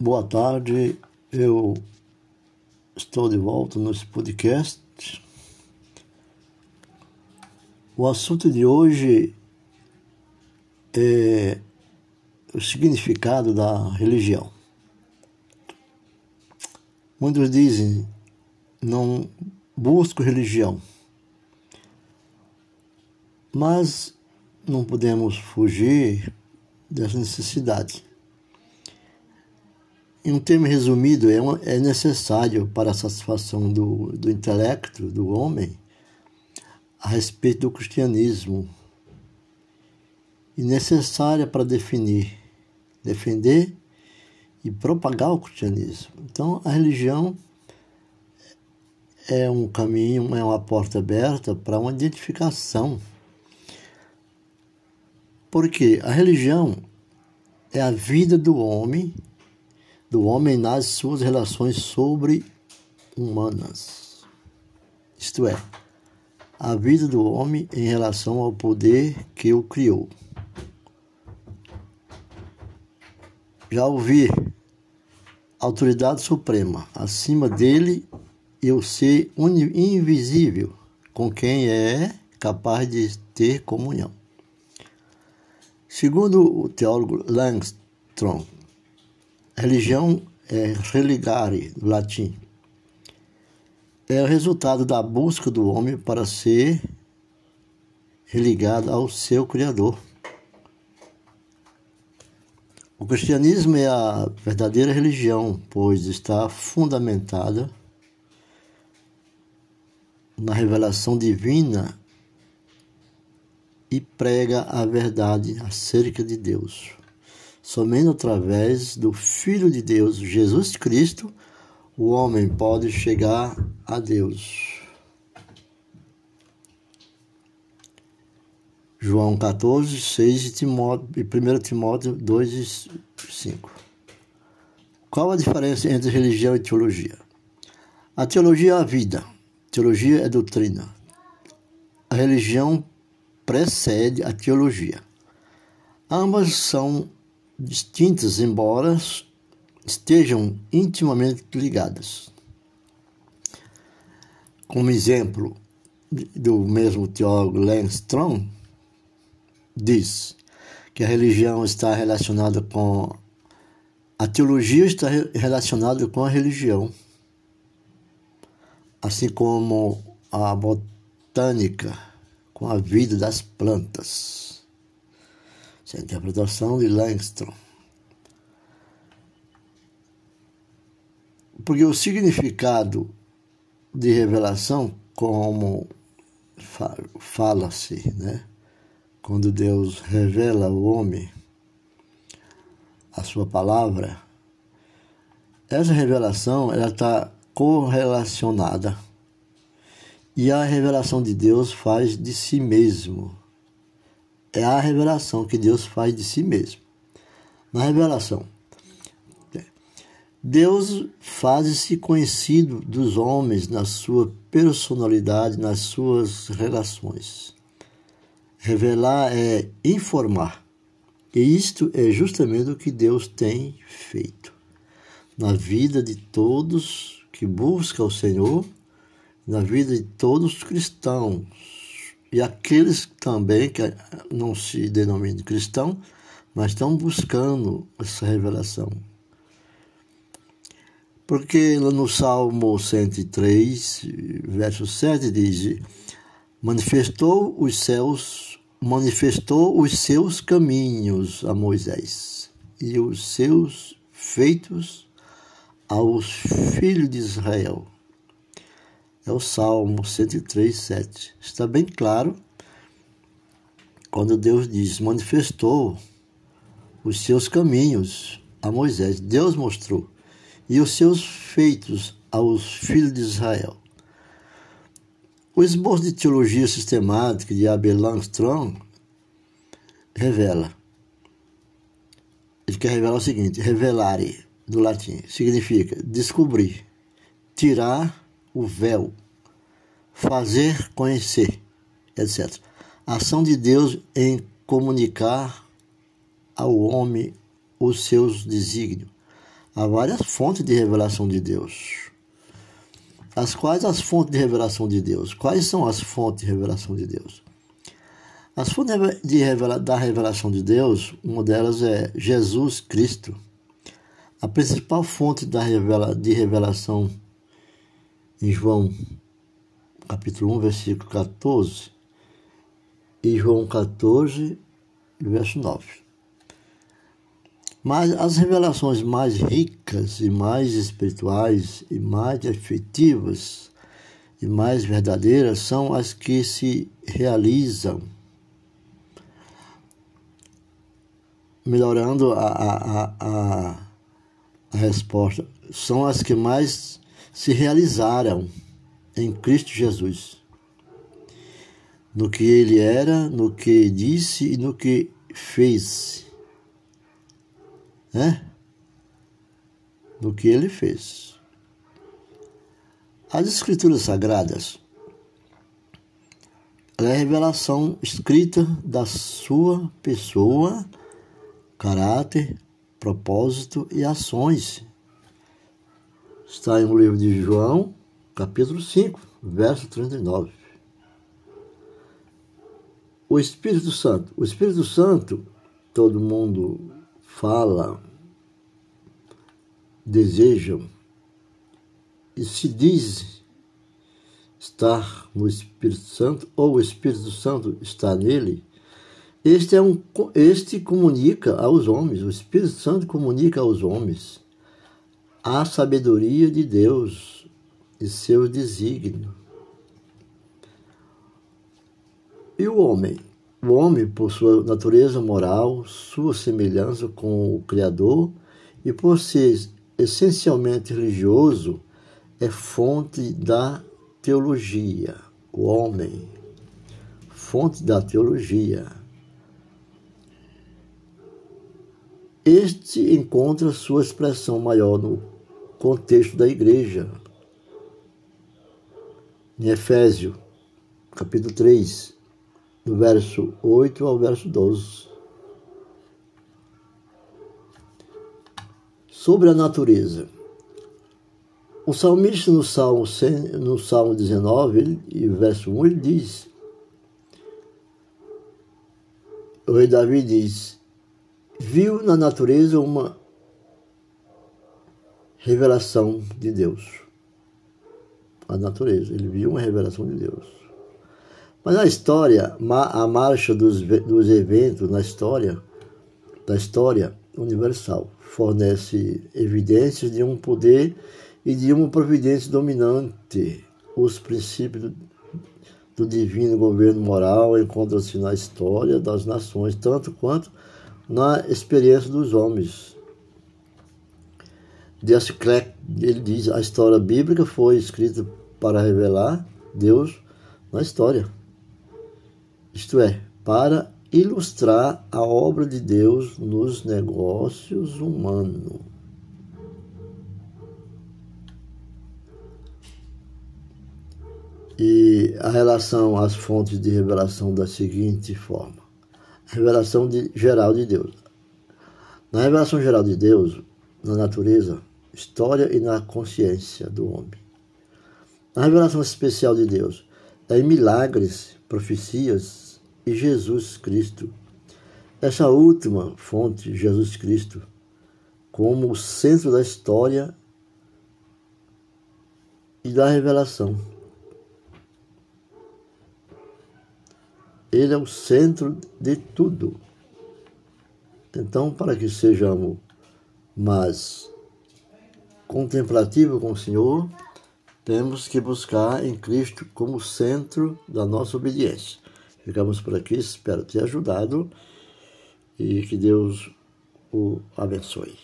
Boa tarde, eu estou de volta nesse podcast. O assunto de hoje é o significado da religião. Muitos dizem, não busco religião, mas não podemos fugir dessa necessidade. Em um termo resumido, é, é necessário para a satisfação do, do intelecto do homem a respeito do cristianismo e necessária para definir, defender e propagar o cristianismo. Então, a religião é um caminho, é uma porta aberta para uma identificação. Porque a religião é a vida do homem do homem nas suas relações sobre-humanas. Isto é, a vida do homem em relação ao poder que o criou. Já ouvi autoridade suprema acima dele e o ser invisível com quem é capaz de ter comunhão. Segundo o teólogo Langstrom, Religião é religare, do latim. É o resultado da busca do homem para ser religado ao seu Criador. O cristianismo é a verdadeira religião, pois está fundamentada na revelação divina e prega a verdade acerca de Deus. Somente através do Filho de Deus, Jesus Cristo, o homem pode chegar a Deus. João 14, 6 e, Timóteo, e 1 Timóteo 2 e 5. Qual a diferença entre religião e teologia? A teologia é a vida, a teologia é doutrina. A religião precede a teologia. Ambas são distintas, embora estejam intimamente ligadas. Como exemplo do mesmo teólogo Langstrom, diz que a religião está relacionada com a teologia está relacionada com a religião, assim como a botânica com a vida das plantas. Essa a interpretação de Langstrom. Porque o significado de revelação, como fala-se, né? quando Deus revela ao homem a sua palavra, essa revelação ela está correlacionada e a revelação de Deus faz de si mesmo é a revelação que Deus faz de si mesmo. Na revelação, Deus faz-se conhecido dos homens na sua personalidade, nas suas relações. Revelar é informar. E isto é justamente o que Deus tem feito na vida de todos que buscam o Senhor, na vida de todos os cristãos e aqueles também que não se denominam cristão, mas estão buscando essa revelação. Porque no Salmo 103, verso 7 diz: Manifestou os céus, manifestou os seus caminhos a Moisés e os seus feitos aos filhos de Israel é o Salmo 103, 7. Está bem claro quando Deus diz: manifestou os seus caminhos a Moisés. Deus mostrou. E os seus feitos aos filhos de Israel. O esboço de teologia sistemática de Abel Langstrom revela. Ele quer revelar o seguinte: revelare, do latim, significa descobrir, tirar o véu, fazer conhecer, etc. A ação de Deus em comunicar ao homem os seus desígnios. há várias fontes de revelação de Deus. As quais as fontes de revelação de Deus? Quais são as fontes de revelação de Deus? As fontes de revela, da revelação de Deus, uma delas é Jesus Cristo. A principal fonte da revela, de revelação em João capítulo 1, versículo 14, e João 14, verso 9. Mas as revelações mais ricas e mais espirituais e mais efetivas e mais verdadeiras são as que se realizam, melhorando a, a, a, a resposta, são as que mais se realizaram em Cristo Jesus no que ele era, no que disse e no que fez. Né? No que ele fez. As Escrituras Sagradas é a revelação escrita da sua pessoa, caráter, propósito e ações. Está no livro de João, capítulo 5, verso 39 o Espírito Santo. O Espírito Santo, todo mundo fala, desejam e se diz estar no Espírito Santo ou o Espírito Santo está nele. Este é um este comunica aos homens, o Espírito Santo comunica aos homens a sabedoria de Deus e seu desígnio. E o homem? O homem, por sua natureza moral, sua semelhança com o Criador e por ser essencialmente religioso, é fonte da teologia. O homem, fonte da teologia. Este encontra sua expressão maior no contexto da igreja. Em Efésio, capítulo 3, do verso 8 ao verso 12. Sobre a natureza. O salmista no Salmo, no Salmo 19, ele, verso 1, ele diz: O rei Davi diz: Viu na natureza uma revelação de Deus. A natureza, ele viu uma revelação de Deus. Mas a história, a marcha dos, dos eventos na história, da história universal, fornece evidências de um poder e de uma providência dominante. Os princípios do, do divino governo moral encontram-se na história das nações, tanto quanto na experiência dos homens. Desse ele diz: a história bíblica foi escrita para revelar Deus na história isto é, para ilustrar a obra de Deus nos negócios humanos. E a relação às fontes de revelação da seguinte forma: revelação de, geral de Deus. Na revelação geral de Deus, na natureza, história e na consciência do homem. Na revelação especial de Deus, é em milagres, profecias, e Jesus Cristo. Essa última fonte, Jesus Cristo, como o centro da história e da revelação. Ele é o centro de tudo. Então, para que sejamos mais contemplativos com o Senhor, temos que buscar em Cristo como centro da nossa obediência. Ficamos por aqui, espero ter ajudado e que Deus o abençoe.